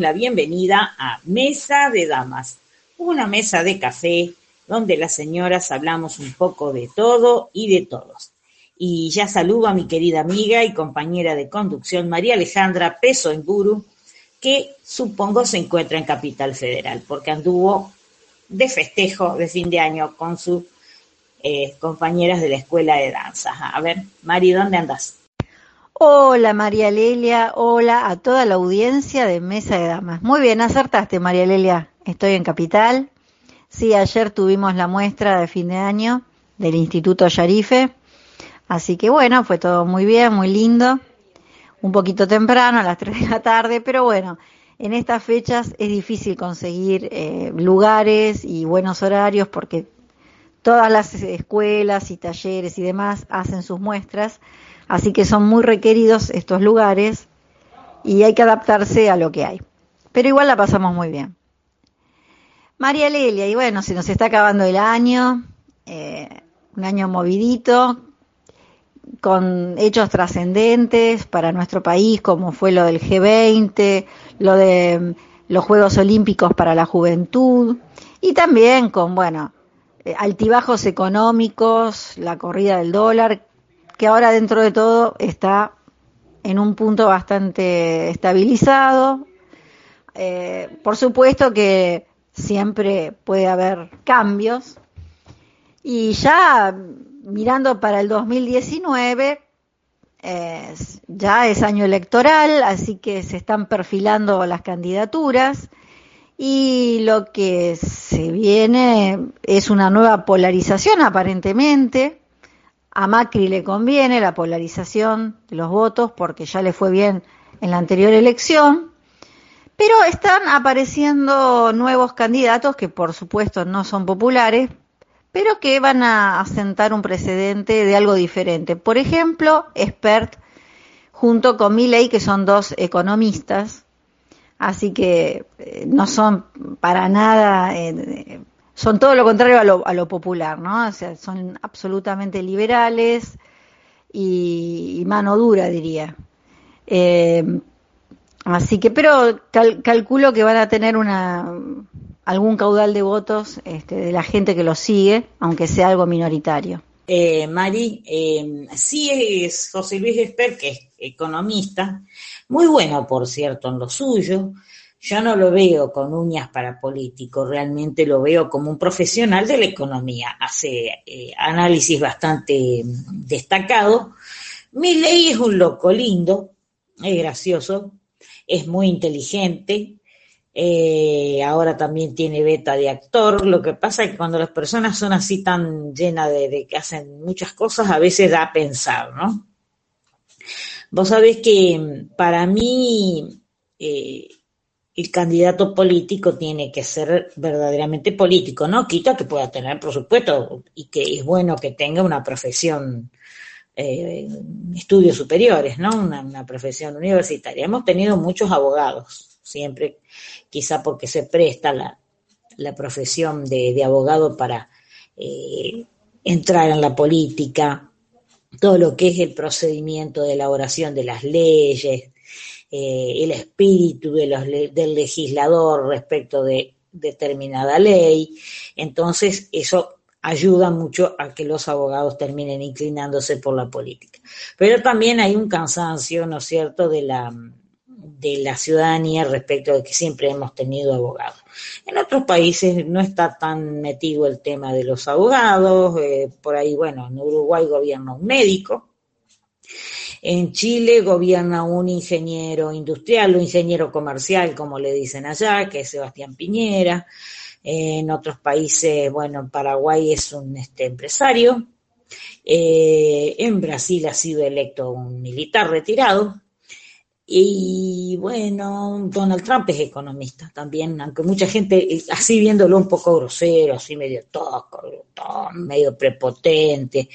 la bienvenida a Mesa de Damas, una mesa de café donde las señoras hablamos un poco de todo y de todos. Y ya saludo a mi querida amiga y compañera de conducción, María Alejandra Peso en Guru, que supongo se encuentra en Capital Federal, porque anduvo de festejo de fin de año con sus eh, compañeras de la escuela de danza. A ver, Mari, ¿dónde andas? Hola María Lelia, hola a toda la audiencia de Mesa de Damas. Muy bien, acertaste María Lelia, estoy en Capital. Sí, ayer tuvimos la muestra de fin de año del Instituto Yarife, así que bueno, fue todo muy bien, muy lindo. Un poquito temprano, a las 3 de la tarde, pero bueno, en estas fechas es difícil conseguir eh, lugares y buenos horarios porque todas las escuelas y talleres y demás hacen sus muestras Así que son muy requeridos estos lugares y hay que adaptarse a lo que hay. Pero igual la pasamos muy bien. María Lelia, y bueno, se nos está acabando el año, eh, un año movidito, con hechos trascendentes para nuestro país, como fue lo del G20, lo de los Juegos Olímpicos para la Juventud, y también con, bueno, eh, altibajos económicos, la corrida del dólar, que ahora dentro de todo está en un punto bastante estabilizado. Eh, por supuesto que siempre puede haber cambios. Y ya mirando para el 2019, ya es año electoral, así que se están perfilando las candidaturas y lo que se viene es una nueva polarización aparentemente a Macri le conviene la polarización de los votos porque ya le fue bien en la anterior elección, pero están apareciendo nuevos candidatos que por supuesto no son populares, pero que van a asentar un precedente de algo diferente. Por ejemplo, Expert junto con Milley, que son dos economistas, así que eh, no son para nada eh, son todo lo contrario a lo, a lo popular, ¿no? O sea, son absolutamente liberales y, mano dura, diría. Eh, así que, pero calculo que van a tener una algún caudal de votos este, de la gente que los sigue, aunque sea algo minoritario. Eh, Mari, eh, sí es José Luis Esper, que es economista, muy bueno, por cierto, en lo suyo, yo no lo veo con uñas para político, realmente lo veo como un profesional de la economía. Hace eh, análisis bastante mm, destacado. Mi ley es un loco lindo, es gracioso, es muy inteligente, eh, ahora también tiene beta de actor. Lo que pasa es que cuando las personas son así tan llenas de, que hacen muchas cosas, a veces da a pensar, ¿no? Vos sabés que mm, para mí eh, el candidato político tiene que ser verdaderamente político, no quita que pueda tener, por supuesto, y que es bueno que tenga una profesión, eh, estudios superiores, ¿no? Una, profesión universitaria. Hemos tenido muchos abogados, siempre, quizá porque se presta la, profesión de, abogado para eh, entrar en la política, todo lo que es el procedimiento de elaboración de las leyes, eh, el espíritu de los, del legislador respecto de determinada ley. Entonces, eso ayuda mucho a que los abogados terminen inclinándose por la política. Pero también hay un cansancio, ¿no es cierto?, de la, de la ciudadanía respecto de que siempre hemos tenido abogados. En otros países no está tan metido el tema de los abogados, eh, por ahí, bueno, en Uruguay gobierna un médico, en Chile gobierna un ingeniero industrial o ingeniero comercial, como le dicen allá, que es Sebastián Piñera. En otros países, bueno, en Paraguay es un este, empresario. Eh, en Brasil ha sido electo un militar retirado. Y bueno, Donald Trump es economista también, aunque mucha gente, eh, así viéndolo un poco grosero, así medio tosco, medio prepotente.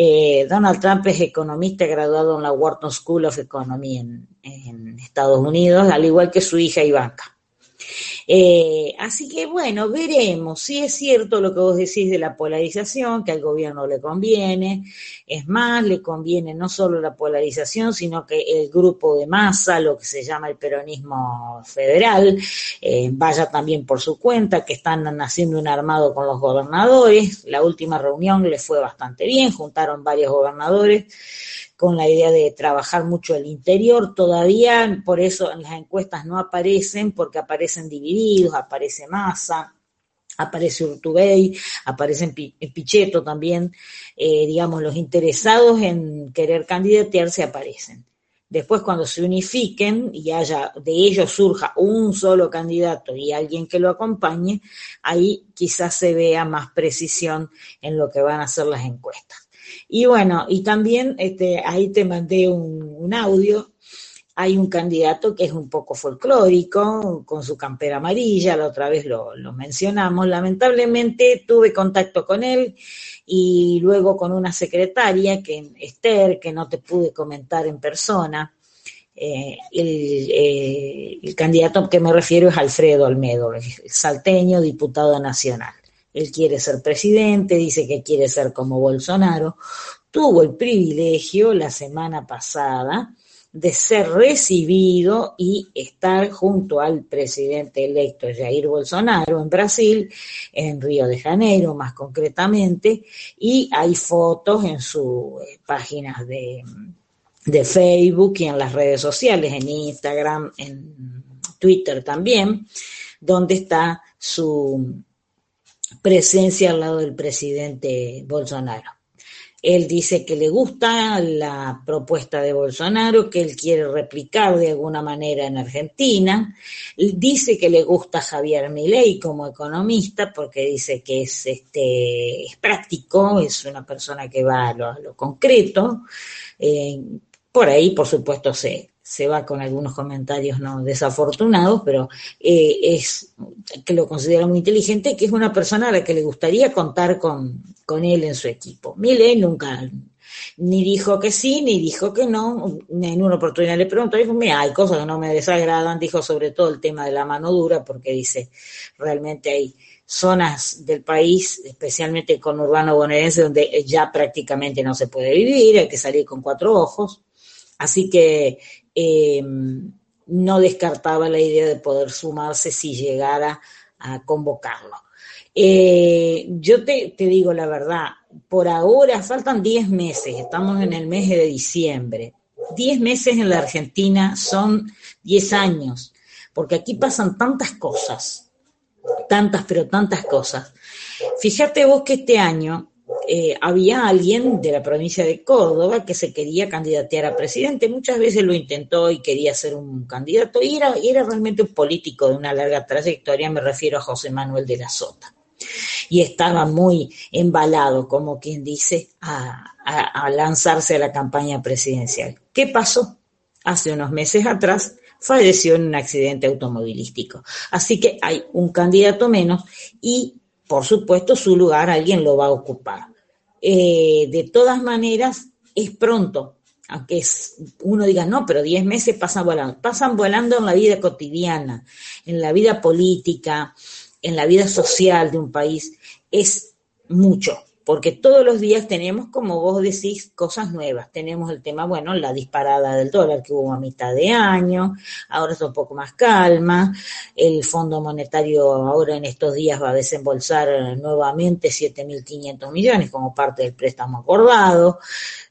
Eh, Donald Trump es economista graduado en la Wharton School of Economy en, Estados Unidos, al igual que su hija Ivanka. Eh, así que bueno, veremos. Si es cierto lo que vos decís de la polarización, que al gobierno le conviene. Es más, le conviene no solo la polarización, sino que el grupo de masa, lo que se llama el peronismo federal, eh, vaya también por su cuenta, que están haciendo un armado con los gobernadores. La última reunión le fue bastante bien, juntaron varios gobernadores con la idea de trabajar mucho el interior. Todavía por eso en las encuestas no aparecen, porque aparecen divididos, aparece Massa, aparece Urtubey, aparece Pichetto también, eh, digamos, los interesados en querer candidatearse aparecen. Después, cuando se unifiquen y haya de ellos surja un solo candidato y alguien que lo acompañe, ahí quizás se vea más precisión en lo que van a ser las encuestas. Y bueno, y también este, ahí te mandé un, audio. Hay un candidato que es un poco folclórico, con su campera amarilla, la otra vez lo, mencionamos. Lamentablemente tuve contacto con él y luego con una secretaria, que Esther, que no te pude comentar en persona. Eh, el, eh, el, que me refiero es Alfredo Almedo, el salteño diputado nacional él quiere ser presidente, dice que quiere ser como Bolsonaro, tuvo el privilegio la semana pasada de ser recibido y estar junto al presidente electo Jair Bolsonaro en Brasil, en Río de Janeiro más concretamente, y hay fotos en sus eh, páginas de, de Facebook y en las redes sociales, en Instagram, en Twitter también, donde está su presencia al lado del presidente Bolsonaro. Él dice que le gusta la propuesta de Bolsonaro, que él quiere replicar de alguna manera en Argentina. Dice que le gusta Javier Milei como economista porque dice que es, este, es práctico, es una persona que va a lo, concreto. Eh, por ahí, por supuesto, se, se va con algunos comentarios no desafortunados, pero eh, es que lo considera muy inteligente, que es una persona a la que le gustaría contar con, con él en su equipo. Mile nunca ni dijo que sí, ni dijo que no. En una oportunidad le preguntó, dijo, mira, hay cosas que no me desagradan, dijo sobre todo el tema de la mano dura, porque dice, realmente hay zonas del país, especialmente con urbano bonaerense, donde ya prácticamente no se puede vivir, hay que salir con cuatro ojos. Así que eh, no descartaba la idea de poder sumarse si llegara a convocarlo. Eh, yo te, digo la verdad, por ahora faltan 10 meses, estamos en el mes de diciembre. 10 meses en la Argentina son 10 años, porque aquí pasan tantas cosas, tantas, pero tantas cosas. Fíjate vos que este año eh, había alguien de la provincia de Córdoba que se quería candidatear a presidente. Muchas veces lo intentó y quería ser un candidato y era, era realmente un político de una larga trayectoria, me refiero a José Manuel de la Sota. Y estaba muy embalado, como quien dice, a, a lanzarse a la campaña presidencial. ¿Qué pasó? Hace unos meses atrás falleció en un accidente automovilístico. Así que hay un candidato menos y por supuesto, su lugar alguien lo va a ocupar. Eh, de todas maneras, es pronto, aunque uno diga, no, pero 10 meses pasan volando. Pasan volando en la vida cotidiana, en la vida política, en la vida social de un país. Es mucho porque todos los días tenemos, como vos decís, cosas nuevas. Tenemos el tema, bueno, la disparada del dólar que hubo a mitad de año, ahora está un poco más calma, el Fondo Monetario ahora en estos días va a desembolsar nuevamente 7.500 millones como parte del préstamo acordado.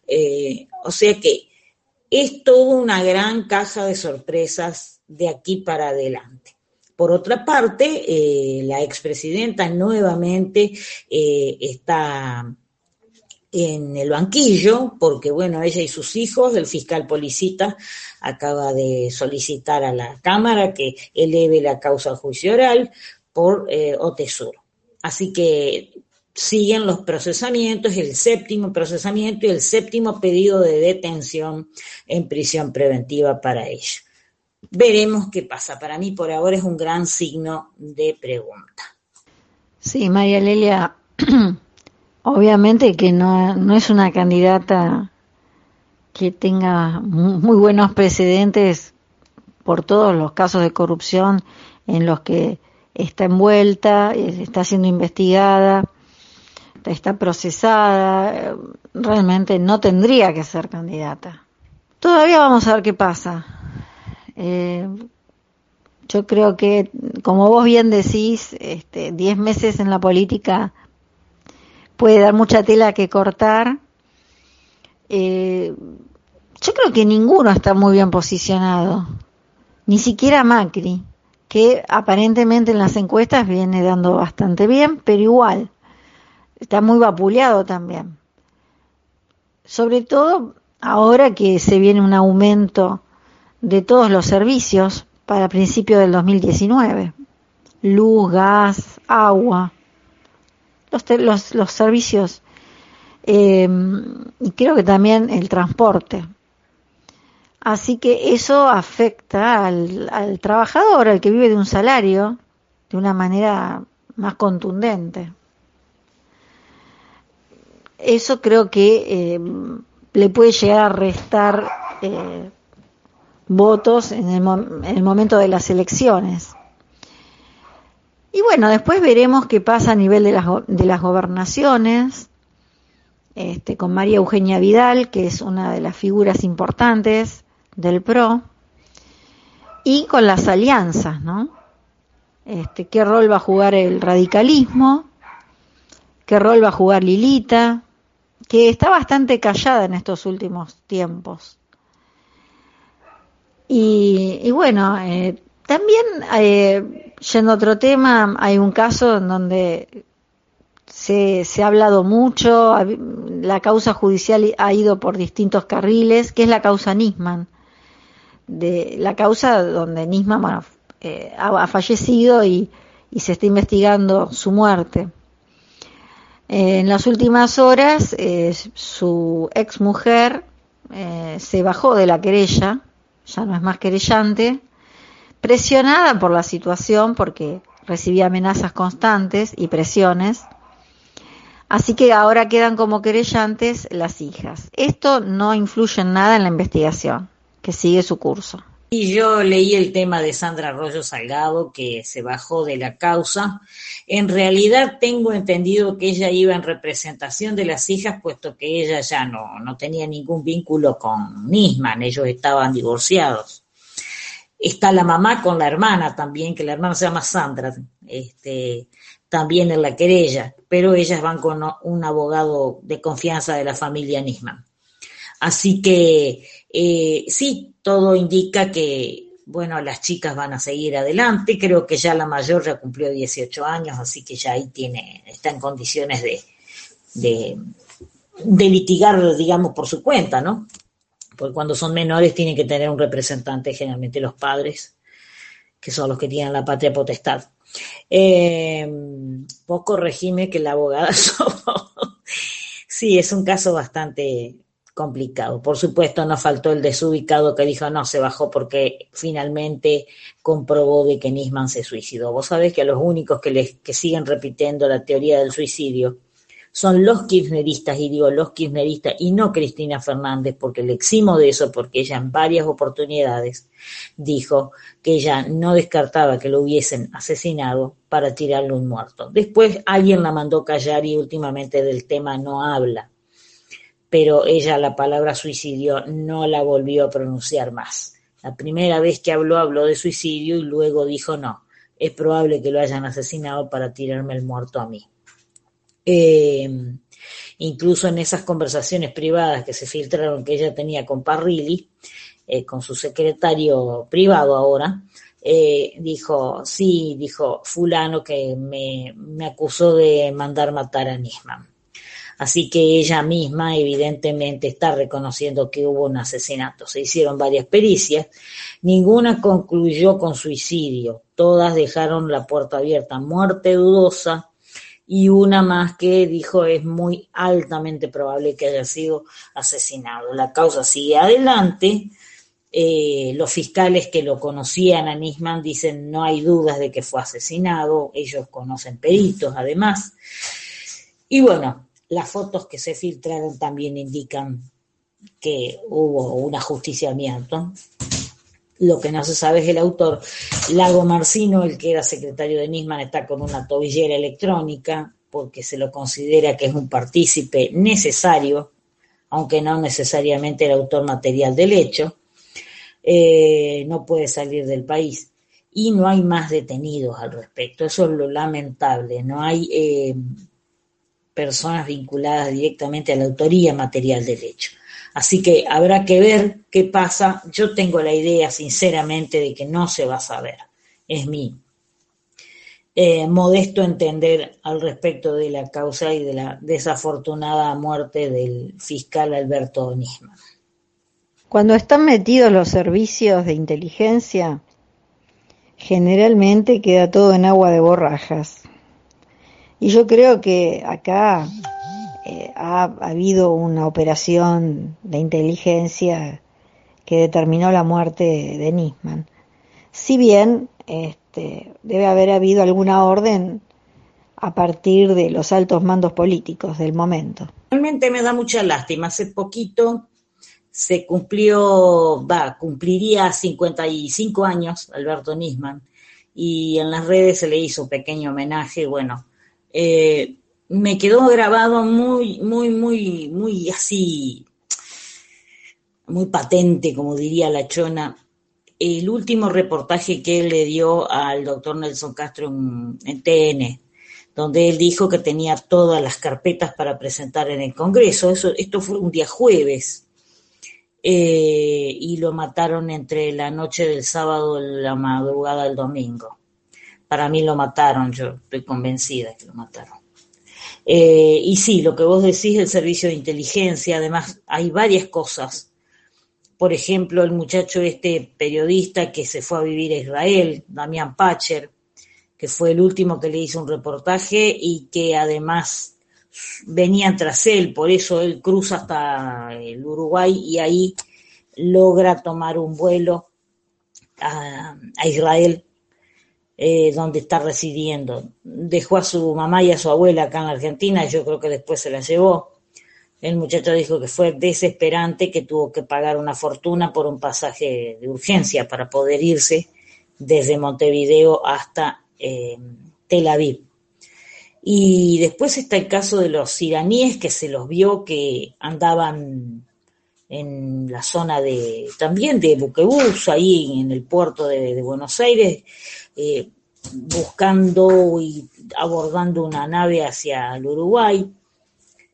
Eh, o sea que es toda una gran caja de sorpresas de aquí para adelante. Por otra parte, eh, la expresidenta nuevamente eh, está en el banquillo, porque bueno, ella y sus hijos, el fiscal policita, acaba de solicitar a la Cámara que eleve la causa al juicio oral por eh. Así que siguen los procesamientos, el séptimo procesamiento y el séptimo pedido de detención en prisión preventiva para ella. Veremos qué pasa. Para mí por ahora es un gran signo de pregunta. Sí, María Lelia, obviamente que no, no es una candidata que tenga muy buenos precedentes por todos los casos de corrupción en los que está envuelta, está siendo investigada, está procesada, realmente no tendría que ser candidata. Todavía vamos a ver qué pasa. Eh, yo creo que, como vos bien decís, este, 10 meses en la política puede dar mucha tela que cortar. Eh, yo creo que ninguno está muy bien posicionado, ni siquiera Macri, que aparentemente en las encuestas viene dando bastante bien, pero igual está muy vapuleado también. Sobre todo ahora que se viene un aumento de todos los servicios para principios del 2019. Luz, gas, agua, los, los, servicios eh, y creo que también el transporte. Así que eso afecta al, al, trabajador, al que vive de un salario, de una manera más contundente. Eso creo que eh, le puede llegar a restar eh, votos en el, en el momento de las elecciones. Y bueno, después veremos qué pasa a nivel de las, de las gobernaciones, este, con María Eugenia Vidal, que es una de las figuras importantes del PRO, y con las alianzas, ¿no? Este, ¿Qué rol va a jugar el radicalismo? ¿Qué rol va a jugar Lilita? Que está bastante callada en estos últimos tiempos. Y, y bueno, eh, también, eh, yendo a otro tema, hay un caso en donde se, se, ha hablado mucho, la causa judicial ha ido por distintos carriles, que es la causa Nisman. De, la causa donde Nisman bueno, eh, ha, fallecido y, y, se está investigando su muerte. Eh, en las últimas horas, eh, su ex mujer se bajó de la querella, ya no es más querellante, presionada por la situación porque recibía amenazas constantes y presiones. Así que ahora quedan como querellantes las hijas. Esto no influye en nada en la investigación, que sigue su curso. Y yo leí el tema de Sandra Arroyo Salgado, que se bajó de la causa. En realidad tengo entendido que ella iba en representación de las hijas, puesto que ella ya no, no tenía ningún vínculo con Nisman, ellos estaban divorciados. Está la mamá con la hermana también, que la hermana se llama Sandra, este, también en la querella, pero ellas van con un abogado de confianza de la familia Nisman. Así que eh, sí, todo indica que, bueno, las chicas van a seguir adelante. Creo que ya la mayor ya cumplió 18 años, así que ya ahí tiene, está en condiciones de, de, litigar, digamos, por su cuenta, ¿no? porque cuando son menores tienen que tener un representante, generalmente los padres, que son los que tienen la patria potestad. Eh, vos corregime que la abogada sí, es un caso bastante complicado. Por supuesto, no faltó el desubicado que dijo no, se bajó porque finalmente comprobó de que Nisman se suicidó. Vos sabés que a los únicos que, les, que siguen repitiendo la teoría del suicidio son los kirchneristas, y digo los kirchneristas, y no Cristina Fernández, porque le eximo de eso, porque ella en varias oportunidades dijo que ella no descartaba que lo hubiesen asesinado para tirarle un muerto. Después alguien la mandó callar y últimamente del tema no habla, pero ella la palabra suicidio no la volvió a pronunciar más. La primera vez que habló, habló de suicidio y luego dijo no, es probable que lo hayan asesinado para tirarme el muerto a mí. Eh, incluso en esas conversaciones privadas que se filtraron que ella tenía con Parrilli, eh, con su secretario privado ahora, eh, dijo, sí, dijo fulano que me, me, acusó de mandar matar a Nisman. Así que ella misma evidentemente está reconociendo que hubo un asesinato. Se hicieron varias pericias, ninguna concluyó con suicidio, todas dejaron la puerta abierta, muerte dudosa, y una más que dijo es muy altamente probable que haya sido asesinado. La causa sigue adelante. Eh, los fiscales que lo conocían a Nisman dicen no hay dudas de que fue asesinado. Ellos conocen peritos además. Y bueno, las fotos que se filtraron también indican que hubo un ajusticiamiento. Lo que no se sabe es el autor. Lago Marcino, el que era secretario de Nisman, está con una tobillera electrónica porque se lo considera que es un partícipe necesario, aunque no necesariamente el autor material del hecho. Eh, no puede salir del país y no hay más detenidos al respecto. Eso es lo lamentable. No hay eh, personas vinculadas directamente a la autoría material del hecho. Así que habrá que ver qué pasa. Yo tengo la idea, sinceramente, de que no se va a saber. Es mi eh, modesto entender al respecto de la causa y de la desafortunada muerte del fiscal Alberto Nisman. Cuando están metidos los servicios de inteligencia, generalmente queda todo en agua de borrajas. Y yo creo que acá eh, ha, habido una operación de inteligencia que determinó la muerte de Nisman. Si bien este, debe haber habido alguna orden a partir de los altos mandos políticos del momento. Realmente me da mucha lástima. Hace poquito se cumplió, va, cumpliría 55 años Alberto Nisman y en las redes se le hizo un pequeño homenaje. Bueno, eh, me quedó grabado muy, muy, muy, muy así, muy patente, como diría la chona, el último reportaje que él le dio al doctor Nelson Castro en, TN, donde él dijo que tenía todas las carpetas para presentar en el Congreso. Eso, esto fue un día jueves. Eh, y lo mataron entre la noche del sábado y la madrugada del domingo. Para mí lo mataron, yo estoy convencida que lo mataron. Eh, y sí, lo que vos decís, el servicio de inteligencia, además hay varias cosas. Por ejemplo, el muchacho este periodista que se fue a vivir a Israel, Damián Pacher, que fue el último que le hizo un reportaje y que además venían tras él, por eso él cruza hasta el Uruguay y ahí logra tomar un vuelo a Israel eh, donde está residiendo. Dejó a su mamá y a su abuela acá en la Argentina, yo creo que después se la llevó. El muchacho dijo que fue desesperante, que tuvo que pagar una fortuna por un pasaje de urgencia para poder irse desde Montevideo hasta eh, Tel Aviv. Y después está el caso de los iraníes que se los vio que andaban en la zona de también de Buquebus, ahí en el puerto de Buenos Aires, eh, buscando y abordando una nave hacia el Uruguay.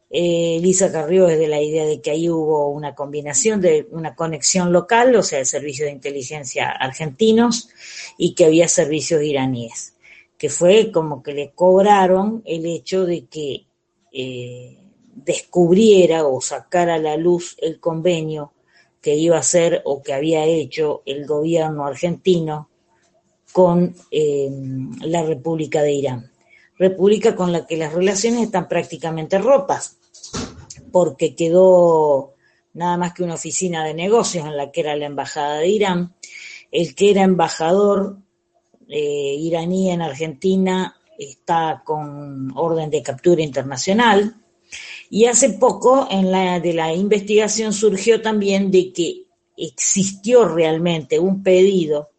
Eh, Lisa Carrió es de la idea de que ahí hubo una combinación de una conexión local, o sea, el servicio de inteligencia argentinos, y que había servicios iraníes, que fue como que le cobraron el hecho de que eh, descubriera o sacara a la luz el convenio que iba a hacer o que había hecho el gobierno argentino con eh, la República de Irán. República con la que las relaciones están prácticamente rotas, porque quedó nada más que una oficina de negocios en la que era la Embajada de Irán. El que era embajador eh, iraní en Argentina está con orden de captura internacional. Y hace poco en la de la investigación surgió también de que existió realmente un pedido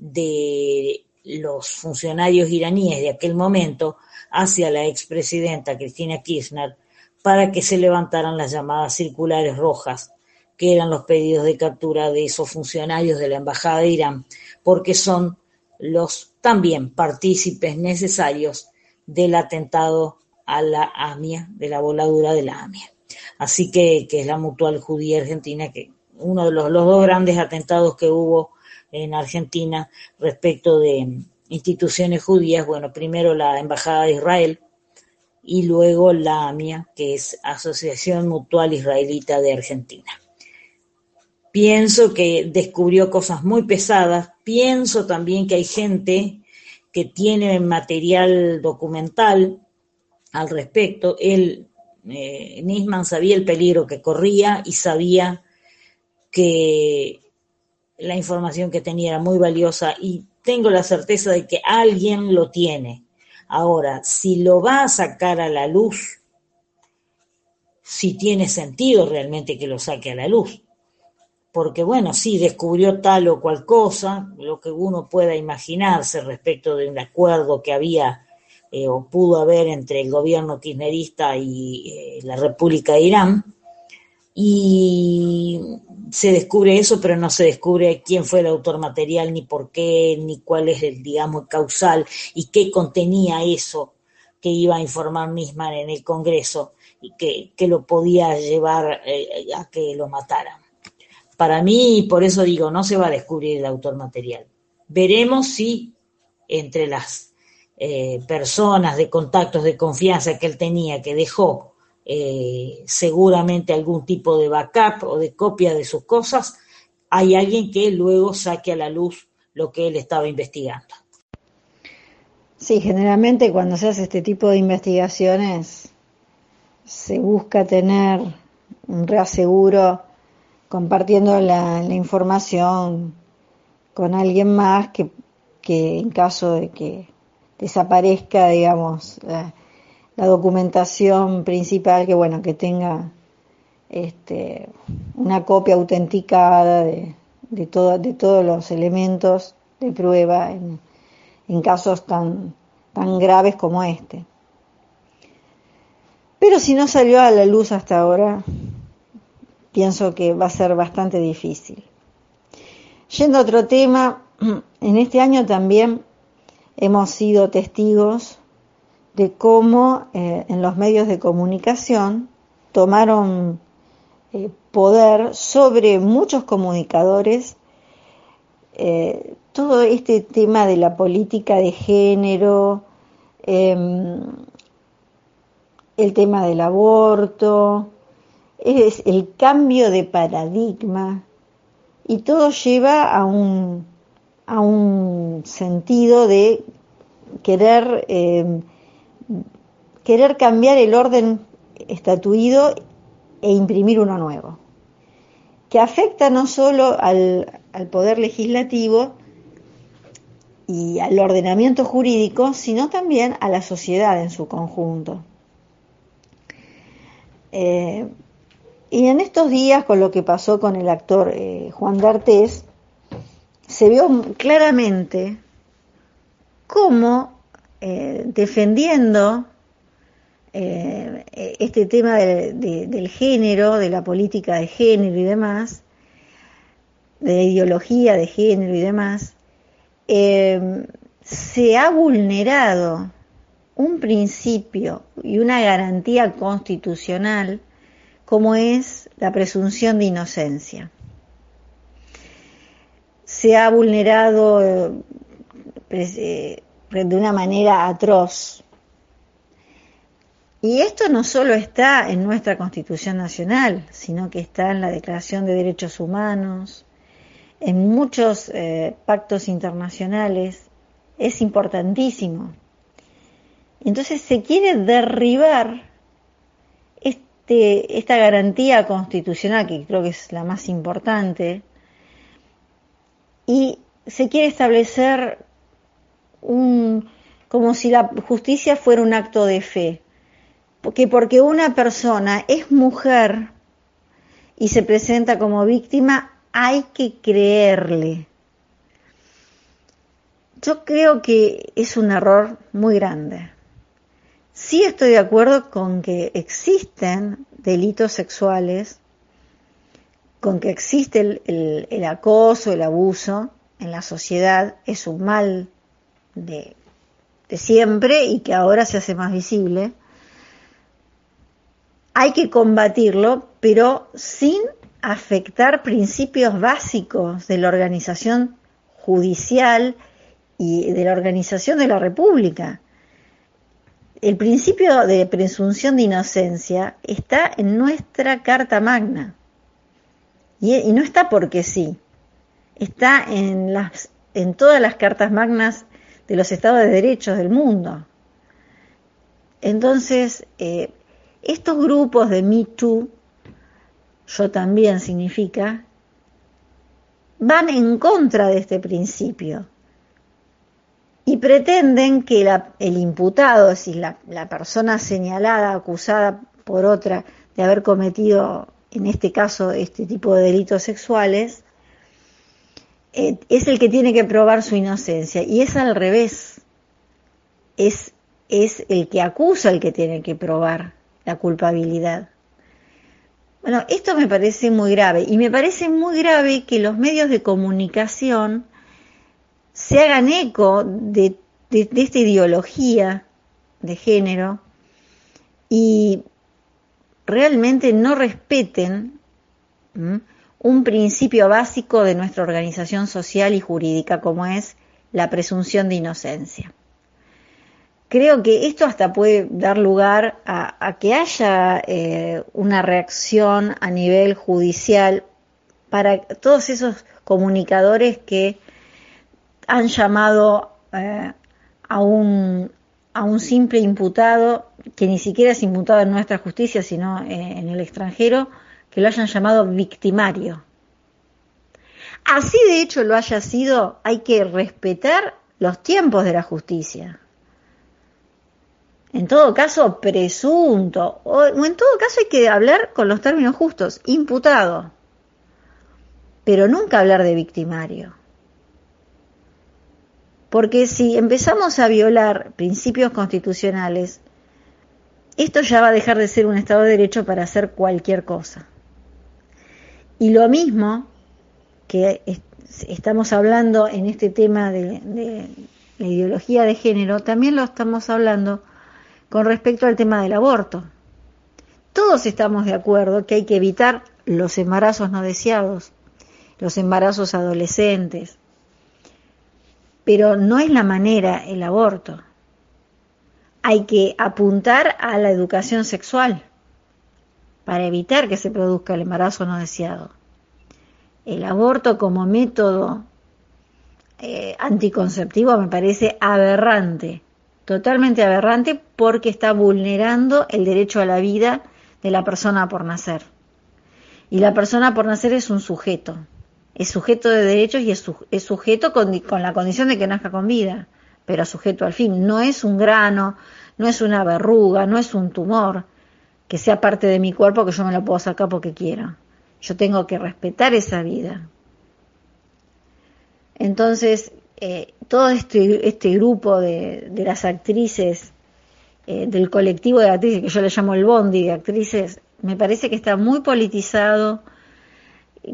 de los funcionarios iraníes de aquel momento hacia la expresidenta Cristina Kirchner para que se levantaran las llamadas circulares rojas, que eran los pedidos de captura de esos funcionarios de la Embajada de Irán, porque son los también partícipes necesarios del atentado a la AMIA, de la voladura de la AMIA. Así que, que es la mutual judía argentina, que uno de los, los dos grandes atentados que hubo en Argentina respecto de instituciones judías, bueno, primero la Embajada de Israel y luego la AMIA, que es Asociación Mutual Israelita de Argentina. Pienso que descubrió cosas muy pesadas, pienso también que hay gente que tiene material documental al respecto. Él, eh, Nisman sabía el peligro que corría y sabía que la información que tenía era muy valiosa y tengo la certeza de que alguien lo tiene. Ahora, si lo va a sacar a la luz, si tiene sentido realmente que lo saque a la luz, porque bueno, sí, descubrió tal o cual cosa, lo que uno pueda imaginarse respecto de un acuerdo que había eh, o pudo haber entre el gobierno kirchnerista y eh, la República de Irán, y se descubre eso, pero no se descubre quién fue el autor material, ni por qué, ni cuál es el, digamos, causal, y qué contenía eso que iba a informar Nisman en el Congreso y que, que lo podía llevar eh, a que lo mataran. Para mí, por eso digo, no se va a descubrir el autor material. Veremos si entre las eh, personas de contactos de confianza que él tenía, que dejó eh, seguramente algún tipo de backup o de copia de sus cosas, hay alguien que luego saque a la luz lo que él estaba investigando. Sí, generalmente cuando se hace este tipo de investigaciones se busca tener un reaseguro compartiendo la, información con alguien más que, en caso de que desaparezca, digamos, la, documentación principal, que bueno, que tenga este, una copia autenticada de, de, de todos los elementos de prueba en, en casos tan, tan graves como este. Pero si no salió a la luz hasta ahora, pienso que va a ser bastante difícil. Yendo a otro tema, en este año también hemos sido testigos de cómo eh, en los medios de comunicación tomaron eh, poder sobre muchos comunicadores eh, todo este tema de la política de género, em, el tema del aborto, el cambio de paradigma y todo lleva a un, a un sentido de querer, em, querer cambiar el orden estatuido e imprimir uno nuevo, que afecta no solo al, poder legislativo y al ordenamiento jurídico, sino también a la sociedad en su conjunto. Eh, y en estos días, con lo que pasó con el actor eh, Juan D'Artés, se vio claramente cómo eh, defendiendo eh, este tema del género, de la política de género y demás, de la ideología de género y demás, se ha vulnerado un principio y una garantía constitucional como es la presunción de inocencia. Se ha vulnerado eh, de una manera atroz. Y esto no solo está en nuestra Constitución Nacional, sino que está en la Declaración de Derechos Humanos, en muchos eh, pactos internacionales, es importantísimo. Entonces se quiere derribar este, esta garantía constitucional, que creo que es la más importante, y se quiere establecer un, como si la justicia fuera un acto de fe, porque porque una persona es mujer y se presenta como víctima, hay que creerle. Yo creo que es un error muy grande. Sí estoy de acuerdo con que existen delitos sexuales, con que existe el, acoso, el abuso en la sociedad, es un mal de, siempre y que ahora se hace más visible. Hay que combatirlo, pero sin afectar principios básicos de la organización judicial y de la organización de la República el principio de presunción de inocencia está en nuestra Carta Magna. Y, no está porque sí. Está en, las, en todas las cartas magnas de los estados de derechos del mundo. Entonces, eh, estos grupos de Me Too, yo también significa, van en contra de este principio y pretenden que el imputado, es decir, la, persona señalada, acusada por otra de haber cometido en este caso este tipo de delitos sexuales, es el que tiene que probar su inocencia. Y es al revés, es, es el que acusa el que tiene que probar la culpabilidad. Bueno, esto me parece muy grave. Y me parece muy grave que los medios de comunicación se hagan eco de, esta ideología de género y realmente no respeten un principio básico de nuestra organización social y jurídica como es la presunción de inocencia. Creo que esto hasta puede dar lugar a, que haya eh, una reacción a nivel judicial para todos esos comunicadores que han llamado eh, a, un, a un simple imputado, que ni siquiera es imputado en nuestra justicia, sino eh, en el extranjero, que lo hayan llamado victimario. Así de hecho lo haya sido, hay que respetar los tiempos de la justicia en todo caso presunto, o, en todo caso hay que hablar con los términos justos, imputado, pero nunca hablar de victimario. Porque si empezamos a violar principios constitucionales, esto ya va a dejar de ser un Estado de Derecho para hacer cualquier cosa. Y lo mismo que estamos hablando en este tema de, de la ideología de género, también lo estamos hablando con respecto al tema del aborto. Todos estamos de acuerdo que hay que evitar los embarazos no deseados, los embarazos adolescentes, pero no es la manera el aborto. Hay que apuntar a la educación sexual para evitar que se produzca el embarazo no deseado. El aborto como método eh, anticonceptivo me parece aberrante totalmente aberrante porque está vulnerando el derecho a la vida de la persona por nacer. Y la persona por nacer es un sujeto, es sujeto de derechos y es, sujeto con, la condición de que nazca con vida, pero sujeto al fin. No es un grano, no es una verruga, no es un tumor que sea parte de mi cuerpo que yo me lo puedo sacar porque quiero. Yo tengo que respetar esa vida. Entonces, eh, todo este, este grupo de, las actrices, eh, del colectivo de actrices, que yo le llamo el bondi de actrices, me parece que está muy politizado,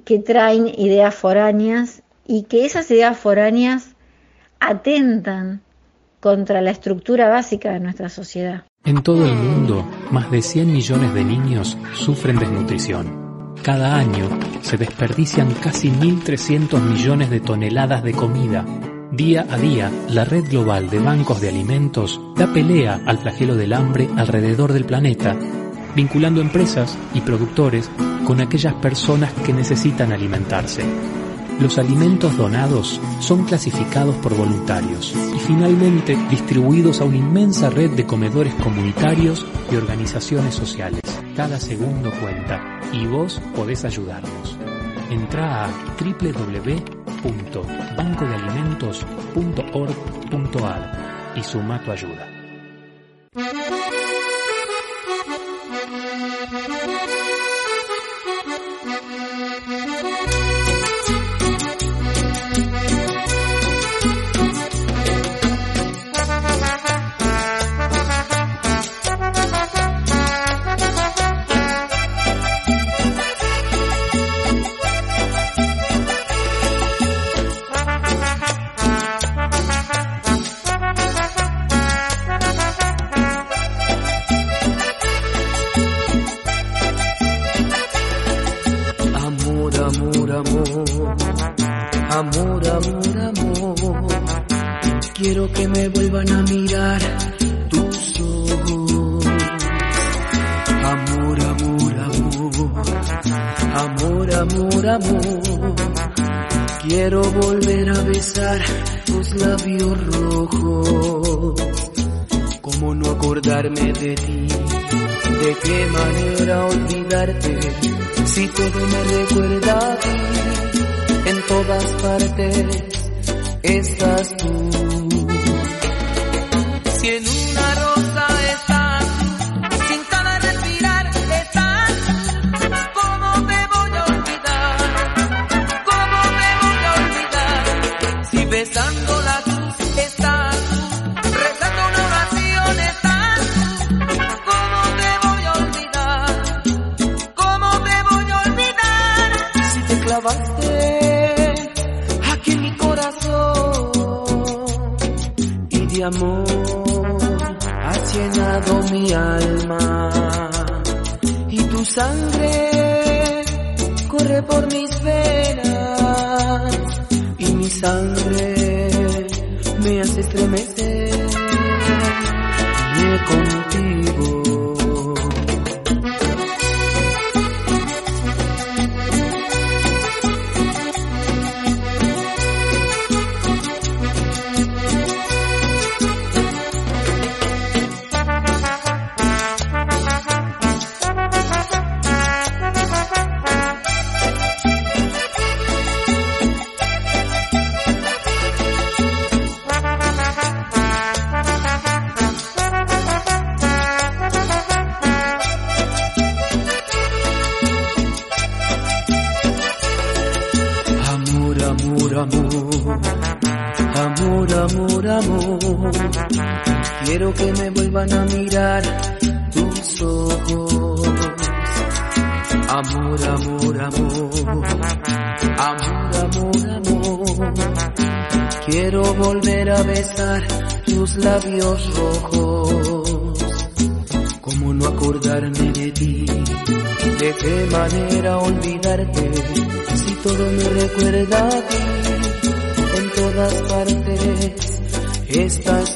que traen ideas foráneas y que esas ideas foráneas atentan contra la estructura básica de nuestra sociedad. En todo el mundo, más de 100 millones de niños sufren desnutrición. Cada año se desperdician casi 1.300 millones de toneladas de comida Día a día, la red global de bancos de alimentos da pelea al flagelo del hambre alrededor del planeta, vinculando empresas y productores con aquellas personas que necesitan alimentarse. Los alimentos donados son clasificados por voluntarios y finalmente distribuidos a una inmensa red de comedores comunitarios y organizaciones sociales. Cada segundo cuenta y vos podés ayudarnos. Entra a www.bancodealimentos.org.ar y suma tu ayuda. Amor has llenado mi alma y tu sangre corre por mis venas y mi sangre me hace estremecer me contigo. Tus labios rojos. ¿Cómo no acordarme de ti? ¿De qué manera olvidarte? Si todo me recuerda a ti, en todas partes estás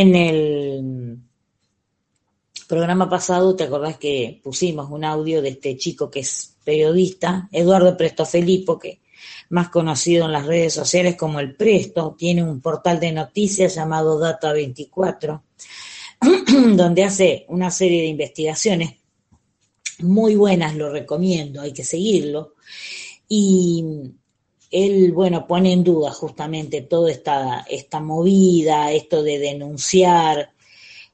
En el programa pasado, ¿te acordás que pusimos un audio de este chico que es periodista, Eduardo Presto Felipo, que más conocido en las redes sociales como el Presto, tiene un portal de noticias llamado Data 24, donde hace una serie de investigaciones muy buenas, lo recomiendo, hay que seguirlo. Y él, bueno, pone en duda justamente toda esta, esta movida, esto de denunciar.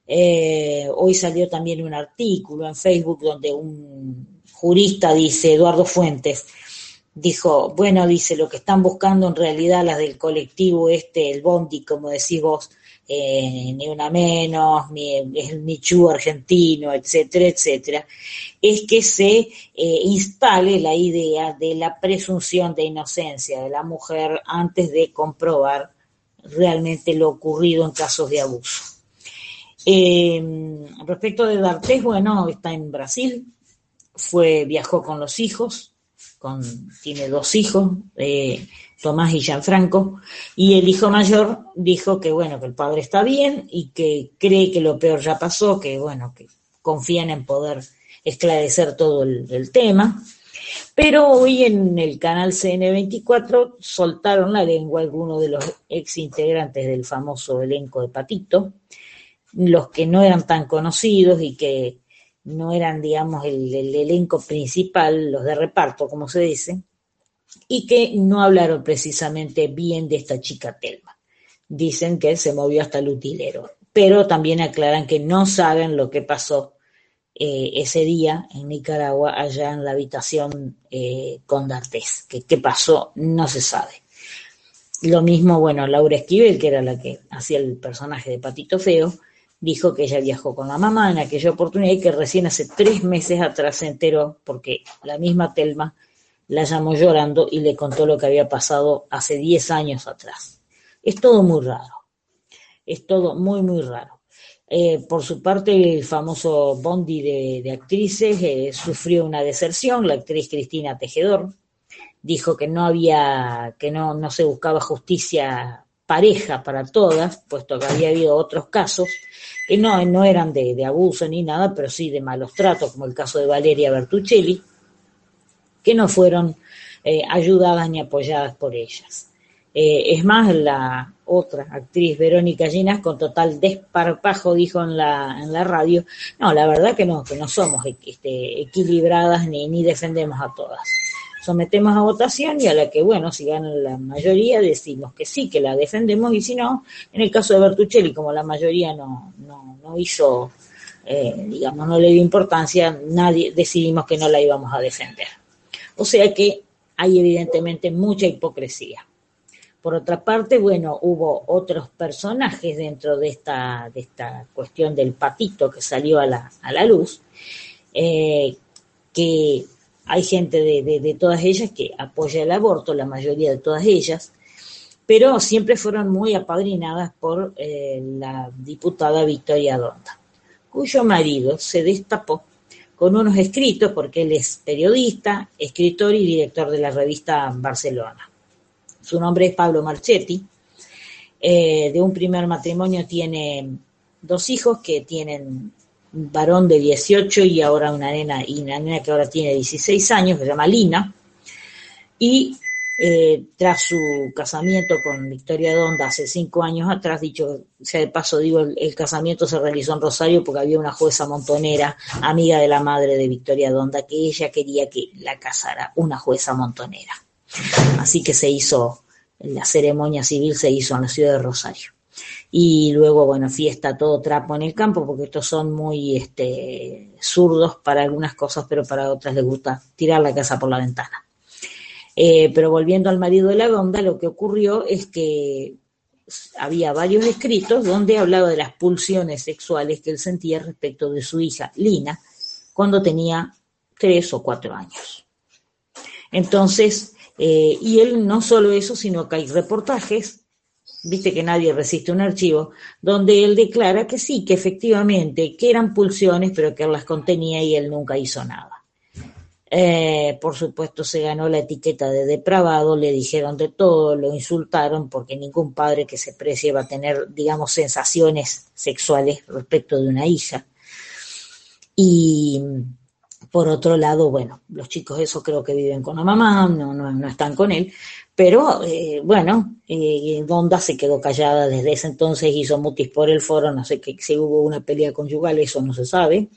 Eh, hoy salió también un artículo en Facebook donde un jurista dice, Eduardo Fuentes, dijo, bueno, dice, lo que están buscando en realidad las del colectivo este, el Bondi, como decís vos, eh, ni una menos, ni el argentino, etcétera, etcétera, es que se eh, instale la idea de la presunción de inocencia de la mujer antes de comprobar realmente lo ocurrido en casos de abuso. Eh, respecto de D'Artés, bueno, está en Brasil, fue, viajó con los hijos, tiene dos hijos, eh, Tomás y Gianfranco, y el hijo mayor dijo que bueno, que el padre está bien y que cree que lo peor ya pasó, que bueno, que confían en poder esclarecer todo el, el tema. Pero hoy en el canal CN24 soltaron la lengua algunos de los ex integrantes del famoso elenco de Patito, los que no eran tan conocidos y que no eran, digamos, el, el elenco principal, los de reparto, como se dice, y que no hablaron precisamente bien de esta chica Telma. Dicen que se movió hasta el utilero, pero también aclaran que no saben lo que pasó eh, ese día en Nicaragua, allá en la habitación eh, con D'Artés. Que qué pasó no se sabe. Lo mismo, bueno, Laura Esquivel, que era la que hacía el personaje de Patito Feo, dijo que ella viajó con la mamá en aquella oportunidad y que recién hace tres meses atrás se enteró, porque la misma Telma la llamó llorando y le contó lo que había pasado hace diez años atrás. Es todo muy raro, es todo muy, muy raro. Eh, por su parte, el famoso Bondi de, de actrices eh, sufrió una deserción, la actriz Cristina Tejedor dijo que no había, que no, no se buscaba justicia pareja para todas, puesto que había habido otros casos que no, no eran de, de abuso ni nada, pero sí de malos tratos, como el caso de Valeria Bertuccelli, que no fueron eh, ayudadas ni apoyadas por ellas. Eh, es más, la otra actriz, Verónica Ginas, con total desparpajo dijo en la, en la radio, no, la verdad que no, que no somos este, equilibradas ni, ni defendemos a todas. Sometemos a votación y a la que, bueno, si gana la mayoría, decimos que sí, que la defendemos y si no, en el caso de Bertuccelli, como la mayoría no, no, no hizo, eh, digamos, no le dio importancia, nadie decidimos que no la íbamos a defender. O sea que hay evidentemente mucha hipocresía. Por otra parte, bueno, hubo otros personajes dentro de esta, de esta cuestión del patito que salió a la, a la luz, eh, que hay gente de, todas ellas que apoya el aborto, la mayoría de todas ellas, pero siempre fueron muy apadrinadas por eh, la diputada Victoria Donda, cuyo marido se destapó con unos escritos, porque él es periodista, escritor y director de la revista Barcelona. Su nombre es Pablo Marchetti. Eh, de un primer matrimonio tiene dos hijos que tienen varón de 18 y ahora una nena, y una nena que ahora tiene 16 años, que se llama Lina. Y eh, tras su casamiento con Victoria Donda hace cinco años atrás, dicho sea de paso, digo, el, el, casamiento se realizó en Rosario porque había una jueza montonera, amiga de la madre de Victoria Donda, que ella quería que la casara una jueza montonera. Así que se hizo, la ceremonia civil se hizo en la ciudad de Rosario. Y luego, bueno, fiesta todo trapo en el campo, porque estos son muy este, zurdos para algunas cosas, pero para otras les gusta tirar la casa por la ventana. Eh, pero volviendo al marido de la Donda, lo que ocurrió es que había varios escritos donde hablaba de las pulsiones sexuales que él sentía respecto de su hija Lina cuando tenía tres o cuatro años. Entonces, eh, y él no solo eso, sino que hay reportajes, viste que nadie resiste un archivo, donde él declara que sí, que efectivamente, que eran pulsiones, pero que él las contenía y él nunca hizo nada. Eh, por supuesto se ganó la etiqueta de depravado, le dijeron de todo, lo insultaron porque ningún padre que se precie va a tener, digamos, sensaciones sexuales respecto de una hija. Y por otro lado, bueno, los chicos eso creo que viven con la mamá, no, no, no están con él, pero eh, bueno, eh, se quedó callada desde ese entonces, hizo mutis por el foro, no sé si hubo una pelea conyugal, eso no se sabe.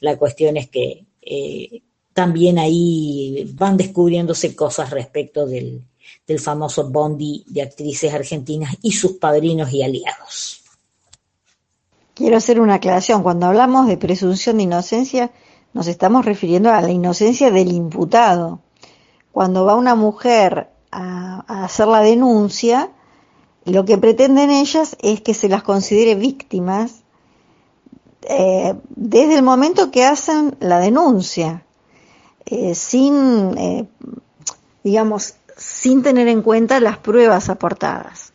La cuestión es que eh, también ahí van descubriéndose cosas respecto del, del, famoso Bondi de actrices argentinas y sus padrinos y aliados. Quiero hacer una aclaración. Cuando hablamos de presunción de inocencia, nos estamos refiriendo a la inocencia del imputado. Cuando va una mujer a, hacer la denuncia, lo que pretenden ellas es que se las considere víctimas eh, desde el momento que hacen la denuncia eh, sin, eh, digamos, sin tener en cuenta las pruebas aportadas,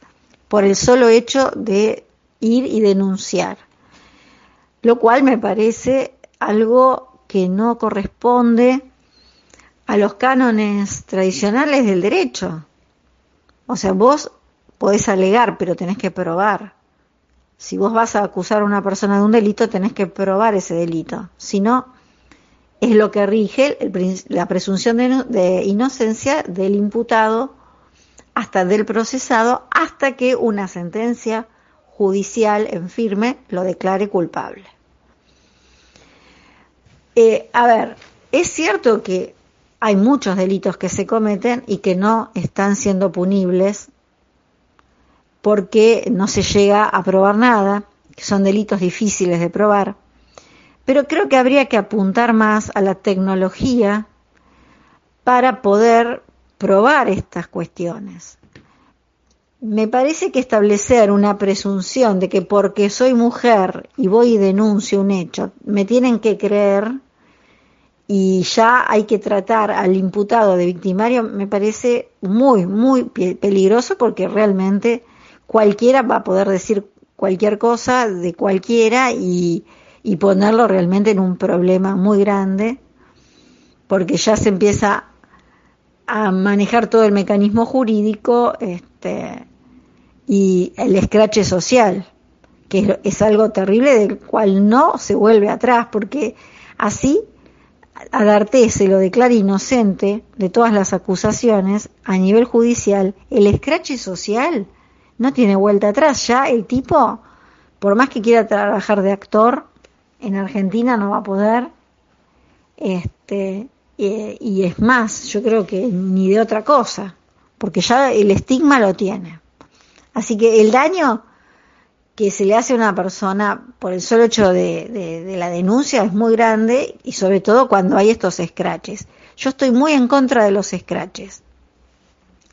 por el solo hecho de ir y denunciar. Lo cual me parece algo que no corresponde a los cánones tradicionales del derecho. O sea, vos podés alegar, pero tenés que probar. Si vos vas a acusar a una persona de un delito, tenés que probar ese delito. Si no, es lo que rige la presunción de, de, inocencia del imputado hasta del procesado hasta que una sentencia judicial en firme lo declare culpable. Eh, a ver, es cierto que hay muchos delitos que se cometen y que no están siendo punibles porque no se llega a probar nada, que son delitos difíciles de probar pero creo que habría que apuntar más a la tecnología para poder probar estas cuestiones. Me parece que establecer una presunción de que porque soy mujer y voy y denuncio un hecho, me tienen que creer y ya hay que tratar al imputado de victimario me parece muy, muy peligroso porque realmente cualquiera va a poder decir cualquier cosa de cualquiera y, y ponerlo realmente en un problema muy grande, porque ya se empieza a manejar todo el mecanismo jurídico este, y el escrache social, que es, es algo terrible del cual no se vuelve atrás, porque así a D'Arte se lo declara inocente de todas las acusaciones a nivel judicial, el escrache social no tiene vuelta atrás. Ya el tipo, por más que quiera trabajar de actor, en Argentina no va a poder. Este, eh, y es más, yo creo que ni de otra cosa, porque ya el estigma lo tiene. Así que el daño que se le hace a una persona por el solo hecho de, la denuncia es muy grande y sobre todo cuando hay estos escraches. Yo estoy muy en contra de los escraches,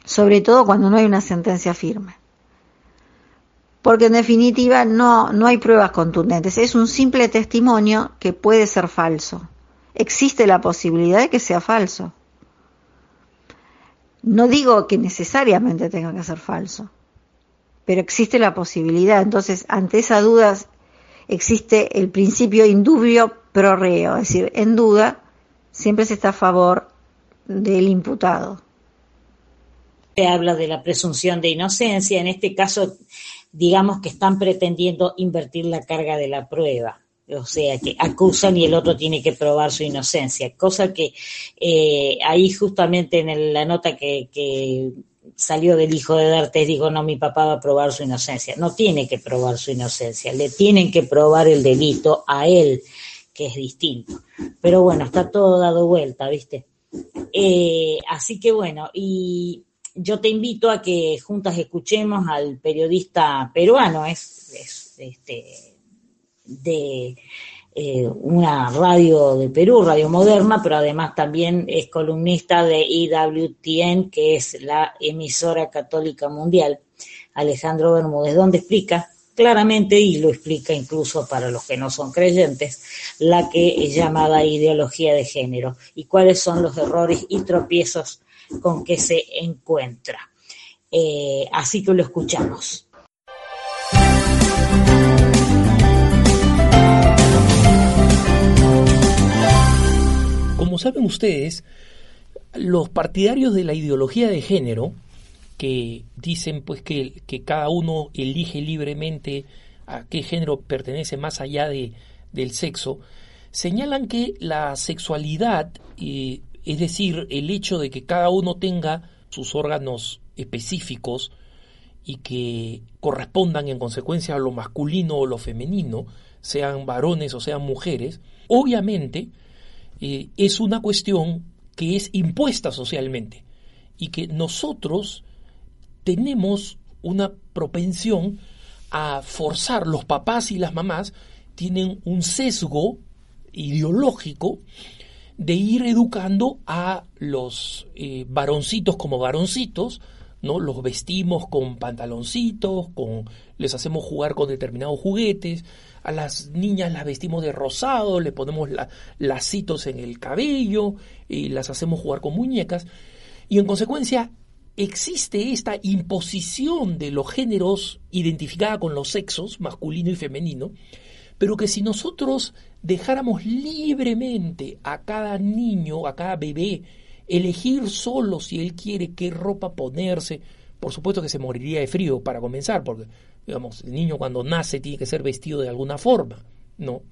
sobre todo cuando no hay una sentencia firme. Porque en definitiva no, no hay pruebas contundentes, es un simple testimonio que puede ser falso. Existe la posibilidad de que sea falso. No digo que necesariamente tenga que ser falso, pero existe la posibilidad. Entonces, ante esas dudas existe el principio indubio pro reo, es decir, en duda siempre se está a favor del imputado. Se habla de la presunción de inocencia, en este caso, digamos que están pretendiendo invertir la carga de la prueba. O sea, que acusan y el otro tiene que probar su inocencia, cosa que eh, ahí justamente en la nota que salió del hijo de D'Artes, digo, no, mi papá va a probar su inocencia. No tiene que probar su inocencia, le tienen que probar el delito a él, que es distinto. Pero bueno, está todo dado vuelta, ¿viste? Eh, así que bueno, y yo te invito a que juntas escuchemos al periodista peruano, es, es este, de eh, una radio de Perú, Radio Moderna, pero además también es columnista de IWTN, que es la emisora católica mundial, Alejandro Bermúdez, donde explica claramente, y lo explica incluso para los que no son creyentes, la que es llamada ideología de género y cuáles son los errores y tropiezos con que se encuentra. Eh, así que lo escuchamos. Como saben ustedes, los partidarios de la ideología de género, que dicen pues que, cada uno elige libremente a qué género pertenece más allá de, del sexo, señalan que la sexualidad, eh, es decir, el hecho de que cada uno tenga sus órganos específicos y que correspondan en consecuencia a lo masculino o lo femenino, sean varones o sean mujeres, obviamente eh, es una cuestión que es impuesta socialmente y que nosotros tenemos una propensión a forzar, los papás y las mamás tienen un sesgo ideológico de ir educando a los eh, varoncitos como varoncitos, ¿no? Los vestimos con pantaloncitos, con, les hacemos jugar con determinados juguetes, a las niñas las vestimos de rosado, le ponemos la, lacitos en el cabello y las hacemos jugar con muñecas. Y en consecuencia existe esta imposición de los géneros identificada con los sexos, masculino y femenino, pero que si nosotros dejáramos libremente a cada niño, a cada bebé, elegir solo si él quiere qué ropa ponerse, por supuesto que se moriría de frío para comenzar, porque digamos, el niño cuando nace tiene que ser vestido de alguna forma, ¿no?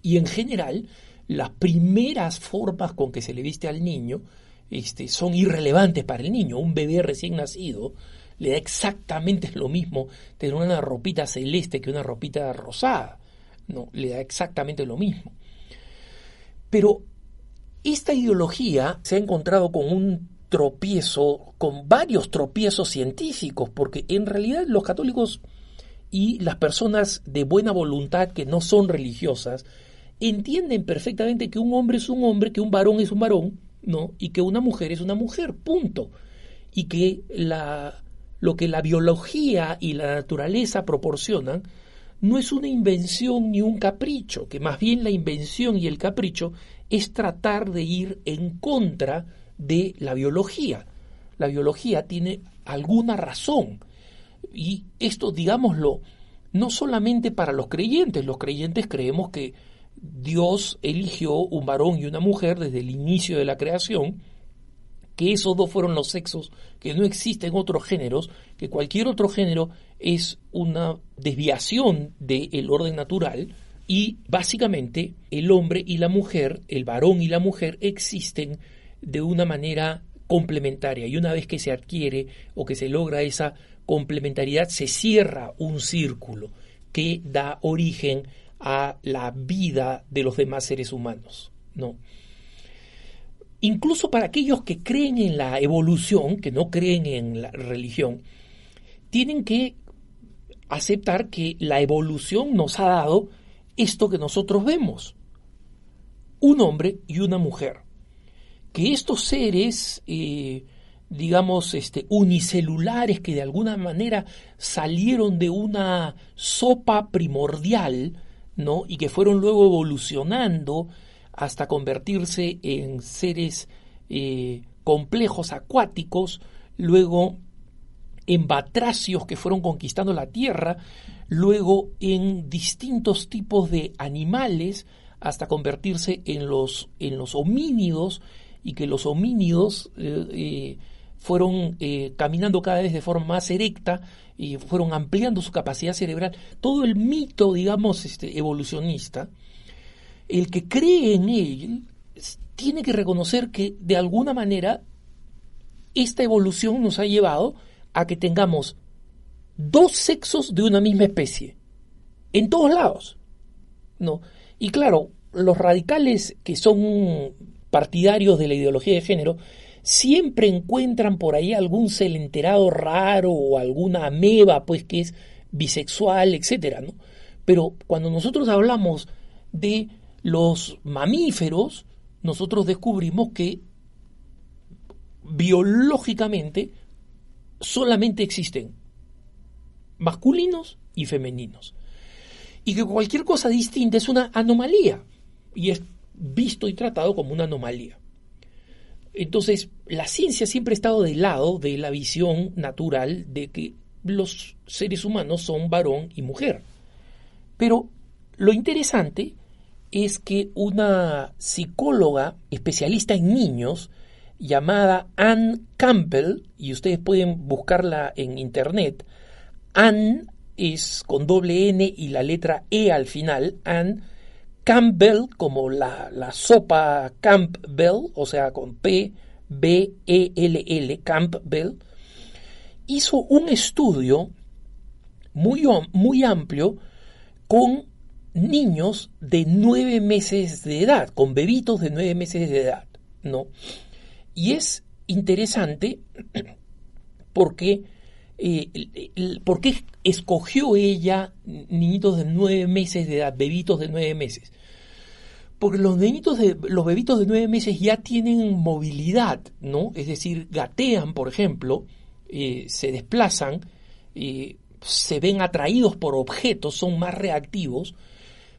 Y en general, las primeras formas con que se le viste al niño este, son irrelevantes para el niño. Un bebé recién nacido le da exactamente lo mismo tener una ropita celeste que una ropita rosada. No, le da exactamente lo mismo. Pero esta ideología se ha encontrado con un tropiezo, con varios tropiezos científicos, porque en realidad los católicos y las personas de buena voluntad que no son religiosas entienden perfectamente que un hombre es un hombre, que un varón es un varón, ¿no? Y que una mujer es una mujer, punto. Y que la, lo que la biología y la naturaleza proporcionan no es una invención ni un capricho, que más bien la invención y el capricho es tratar de ir en contra de la biología. La biología tiene alguna razón. Y esto, digámoslo, no solamente para los creyentes, los creyentes creemos que Dios eligió un varón y una mujer desde el inicio de la creación, que esos dos fueron los sexos, que no existen otros géneros, que cualquier otro género es una desviación del orden natural y básicamente el hombre y la mujer, el varón y la mujer existen de una manera complementaria y una vez que se adquiere o que se logra esa complementariedad se cierra un círculo que da origen a la vida de los demás seres humanos, ¿no? Incluso para aquellos que creen en la evolución, que no creen en la religión, tienen que aceptar que la evolución nos ha dado esto que nosotros vemos, un hombre y una mujer. Que estos seres, eh, digamos, este, unicelulares que de alguna manera salieron de una sopa primordial, ¿no? Y que fueron luego evolucionando hasta convertirse en seres eh, complejos acuáticos, luego en batracios que fueron conquistando la tierra, luego en distintos tipos de animales hasta convertirse en los, en los homínidos y que los homínidos eh, eh, fueron eh, caminando cada vez de forma más erecta y fueron ampliando su capacidad cerebral. Todo el mito, digamos, este, evolucionista, el que cree en él tiene que reconocer que de alguna manera esta evolución nos ha llevado a que tengamos dos sexos de una misma especie, en todos lados. ¿no? Y claro, los radicales que son partidarios de la ideología de género siempre encuentran por ahí algún celenterado raro o alguna ameba, pues que es bisexual, etcétera. Pero cuando nosotros hablamos de los mamíferos, nosotros descubrimos que biológicamente solamente existen masculinos y femeninos. Y que cualquier cosa distinta es una anomalía y es visto y tratado como una anomalía. Entonces, la ciencia siempre ha estado del lado de la visión natural de que los seres humanos son varón y mujer. Pero lo interesante es que una psicóloga especialista en niños llamada Anne Campbell, y ustedes pueden buscarla en internet, Anne es con doble N y la letra E al final, Anne Campbell, como la, la sopa Campbell, o sea, con P, B, E, L, L, Campbell, hizo un estudio muy, muy amplio con niños de nueve meses de edad, con bebitos de nueve meses de edad, ¿no? Y es interesante porque, ¿por qué escogió ella niñitos de nueve meses de edad, bebitos de nueve meses? Porque los niñitos de, los bebitos de nueve meses ya tienen movilidad, ¿no? Es decir, gatean, por ejemplo, se desplazan, se ven atraídos por objetos, son más reactivos,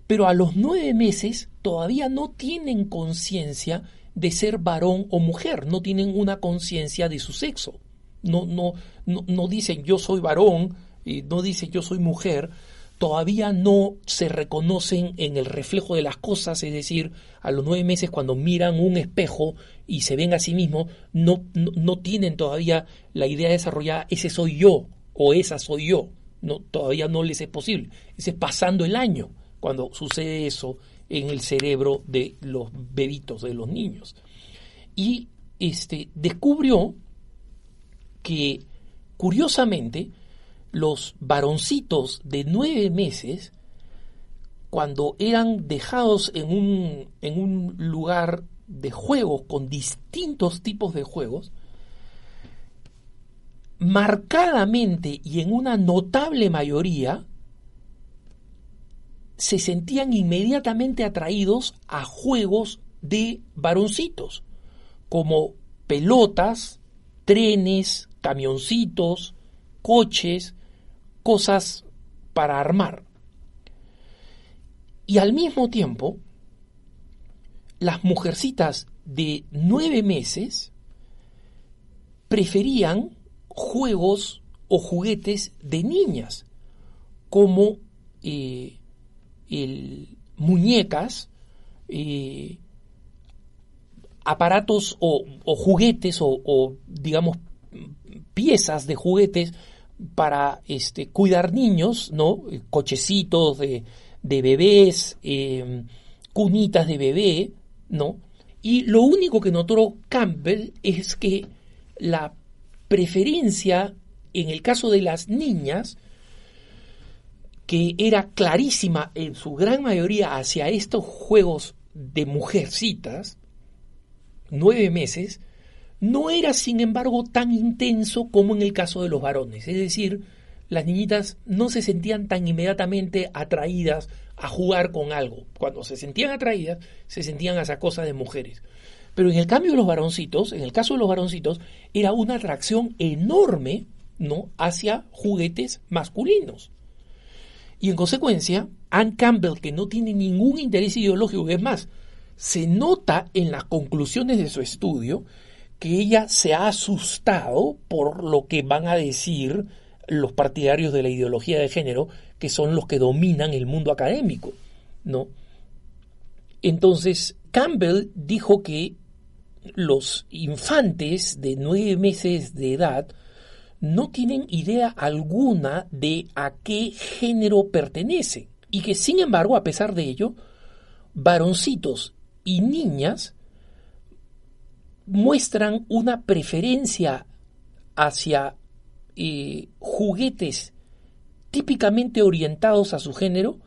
pero a los nueve meses todavía no tienen conciencia de ser varón o mujer, no tienen una conciencia de su sexo. No, no, no, dicen yo soy varón, y no dicen yo soy mujer, todavía no se reconocen en el reflejo de las cosas, es decir, a los nueve meses cuando miran un espejo y se ven a sí mismos, no, no, no tienen todavía la idea desarrollada, ese soy yo o esa soy yo. No, todavía no les es posible. Ese es pasando el año cuando sucede eso en el cerebro de los bebitos, de los niños. Y este, descubrió que, curiosamente, los varoncitos de nueve meses, cuando eran dejados en un, en un lugar de juegos con distintos tipos de juegos, marcadamente y en una notable mayoría, se sentían inmediatamente atraídos a juegos de varoncitos, como pelotas, trenes, camioncitos, coches, cosas para armar. Y al mismo tiempo, las mujercitas de nueve meses preferían juegos o juguetes de niñas, como eh, muñecas, eh, aparatos o, o juguetes o, o, digamos piezas de juguetes para este, cuidar niños, ¿no? Cochecitos de, de bebés, eh, cunitas de bebé, ¿no? Y lo único que notó Campbell es que la preferencia en el caso de las niñas, que era clarísima en su gran mayoría hacia estos juegos de mujercitas, nueve meses, no era sin embargo tan intenso como en el caso de los varones. Es decir, las niñitas no se sentían tan inmediatamente atraídas a jugar con algo. Cuando se sentían atraídas, se sentían a esa cosa de mujeres. Pero en el cambio de los varoncitos, en el caso de los varoncitos, era una atracción enorme, ¿no? hacia juguetes masculinos. Y en consecuencia, Anne Campbell, que no tiene ningún interés ideológico, es más, se nota en las conclusiones de su estudio que ella se ha asustado por lo que van a decir los partidarios de la ideología de género, que son los que dominan el mundo académico, ¿no? Entonces, Campbell dijo que los infantes de nueve meses de edad no tienen idea alguna de a qué género pertenece y que sin embargo, a pesar de ello, varoncitos y niñas muestran una preferencia hacia eh, juguetes típicamente orientados a su género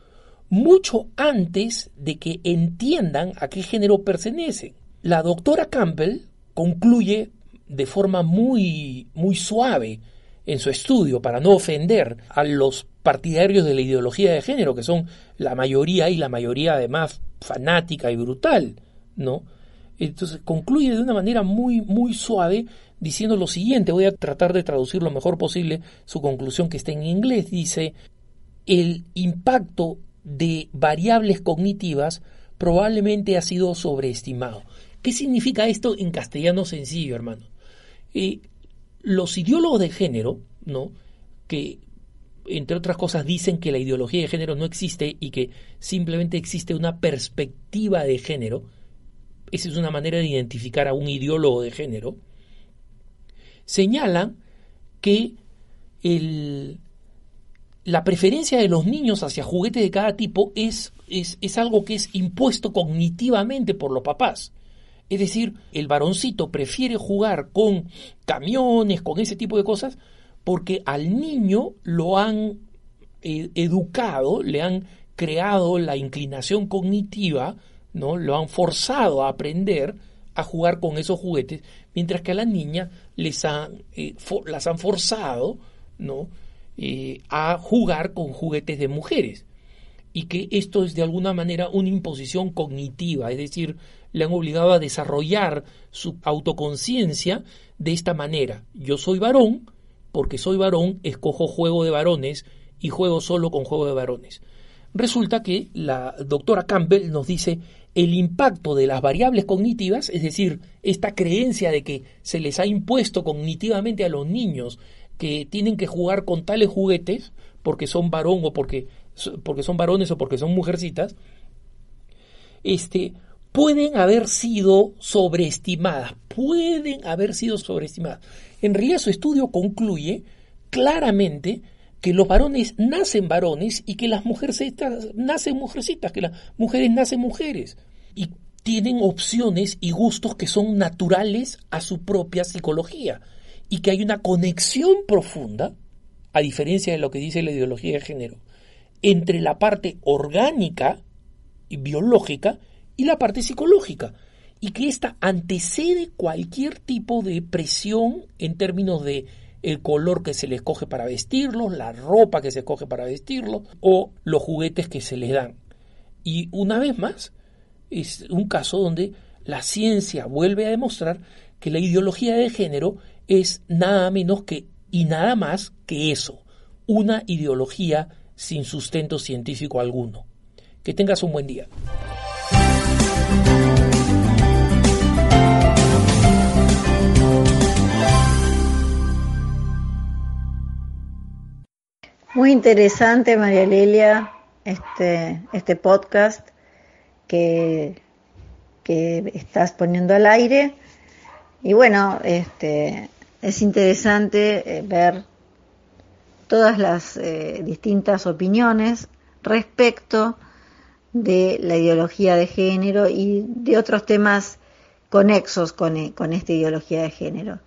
mucho antes de que entiendan a qué género pertenecen. La doctora Campbell concluye de forma muy, muy suave en su estudio para no ofender a los partidarios de la ideología de género, que son la mayoría y la mayoría además fanática y brutal, ¿no? Entonces concluye de una manera muy, muy suave diciendo lo siguiente, voy a tratar de traducir lo mejor posible su conclusión que está en inglés, dice, el impacto de variables cognitivas probablemente ha sido sobreestimado. ¿Qué significa esto en castellano sencillo, hermano? Eh, los ideólogos de género, ¿no? que entre otras cosas dicen que la ideología de género no existe y que simplemente existe una perspectiva de género, esa es una manera de identificar a un ideólogo de género, señalan que el, la preferencia de los niños hacia juguetes de cada tipo es, es, es algo que es impuesto cognitivamente por los papás. Es decir, el varoncito prefiere jugar con camiones, con ese tipo de cosas, porque al niño lo han eh, educado, le han creado la inclinación cognitiva, ¿no? Lo han forzado a aprender a jugar con esos juguetes, mientras que a la niña les han, eh, las han forzado, ¿no? Eh, a jugar con juguetes de mujeres. Y que esto es de alguna manera una imposición cognitiva, es decir, le han obligado a desarrollar su autoconciencia de esta manera. Yo soy varón, porque soy varón, escojo juego de varones y juego solo con juego de varones. Resulta que la doctora Campbell nos dice el impacto de las variables cognitivas, es decir, esta creencia de que se les ha impuesto cognitivamente a los niños que tienen que jugar con tales juguetes porque son varón o porque, porque son varones o porque son mujercitas, este, pueden haber sido sobreestimadas, pueden haber sido sobreestimadas. En realidad su estudio concluye claramente que los varones nacen varones y que las mujercitas nacen mujercitas, que las mujeres nacen mujeres. Y tienen opciones y gustos que son naturales a su propia psicología. Y que hay una conexión profunda, a diferencia de lo que dice la ideología de género, entre la parte orgánica y biológica y la parte psicológica, y que ésta antecede cualquier tipo de presión en términos de el color que se les coge para vestirlos, la ropa que se coge para vestirlos o los juguetes que se les dan. Y una vez más, es un caso donde la ciencia vuelve a demostrar que la ideología de género es nada menos que y nada más que eso, una ideología sin sustento científico alguno. Que tengas un buen día. Interesante, María Lelia, este, este podcast que, que estás poniendo al aire. Y bueno, este, es interesante eh, ver todas las eh, distintas opiniones respecto de la ideología de género y de otros temas conexos con, eh, con esta ideología de género,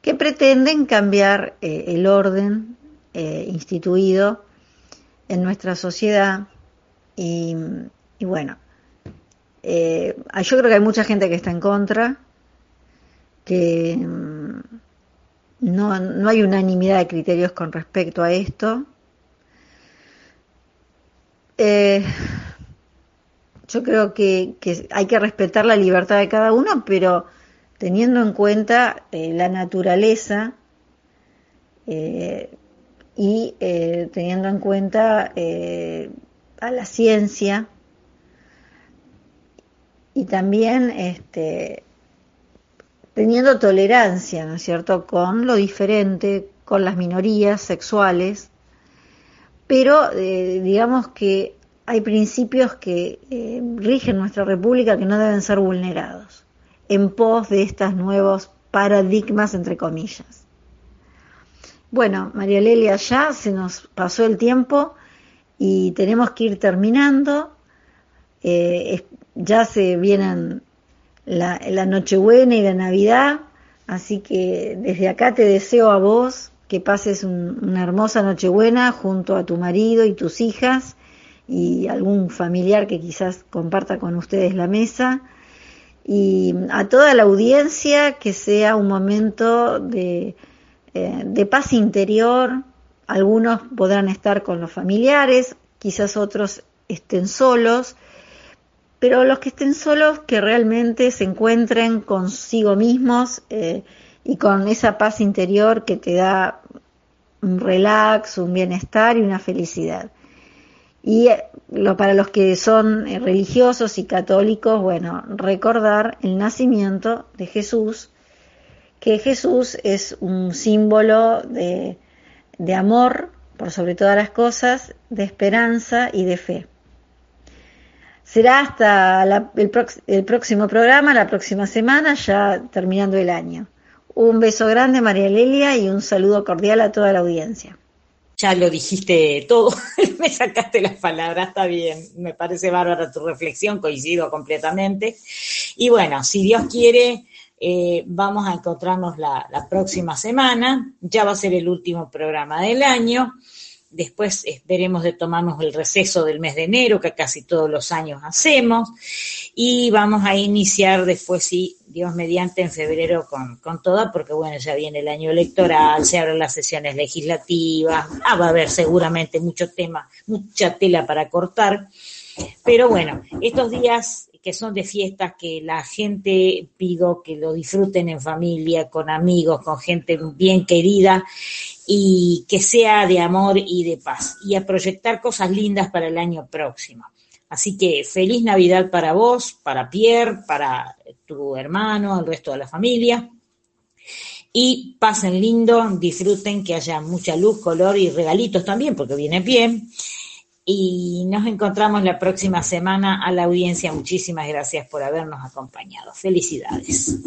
que pretenden cambiar el orden eh, instituido en nuestra sociedad y, bueno, eh, yo creo que hay mucha gente que está en contra, que mm, no, no hay unanimidad de criterios con respecto a esto. Eh, yo creo que, hay que respetar la libertad de cada uno, pero teniendo en cuenta la naturaleza y eh, teniendo en cuenta eh, a la ciencia y también este, teniendo tolerancia, ¿no es cierto?, con lo diferente, con las minorías sexuales, pero eh, digamos que hay principios que rigen nuestra república que no deben ser vulnerados en pos de estos nuevos paradigmas, entre comillas. Bueno, María Lelia, ya se nos pasó el tiempo y tenemos que ir terminando. Eh, ya se vienen la, la Nochebuena y la Navidad, así que desde acá te deseo a vos que pases un- una hermosa Nochebuena junto a tu marido y tus hijas y algún familiar que quizás comparta con ustedes la mesa. Y a toda la audiencia que sea un momento de, eh, de paz interior. Algunos podrán estar con los familiares, quizás otros estén solos, pero los que estén solos que realmente se encuentren consigo mismos eh, y con esa paz interior que te da un relax, un bienestar y una felicidad. Y eh, lo, para los que son religiosos y católicos, bueno, recordar el nacimiento de Jesús, que Jesús es un símbolo de, amor por sobre todas las cosas, de esperanza y de fe. Será hasta el, el próximo programa, la próxima semana, ya terminando el año. Un beso grande, María Lelia, y un saludo cordial a toda la audiencia. Ya lo dijiste todo, me sacaste las palabras, está bien, me parece bárbara tu reflexión, coincido completamente. Y bueno, si Dios quiere, eh, vamos a encontrarnos la, próxima semana, ya va a ser el último programa del año, después veremos de tomarnos el receso del mes de enero, que casi todos los años hacemos, y vamos a iniciar después, sí, Dios mediante, en febrero con, con toda, porque bueno, ya viene el año electoral, se abren las sesiones legislativas, ah, va a haber seguramente mucho tema, mucha tela para cortar, pero bueno, estos días que son de fiestas, que la gente pido que lo disfruten en familia, con amigos, con gente bien querida y que sea de amor y de paz y a proyectar cosas lindas para el año próximo. Así que feliz Navidad para vos, para Pierre, para tu hermano, el resto de la familia. Y pasen lindo, disfruten, que haya mucha luz, color y regalitos también, porque viene bien. Y nos encontramos la próxima semana a la audiencia. Muchísimas gracias por habernos acompañado. Felicidades.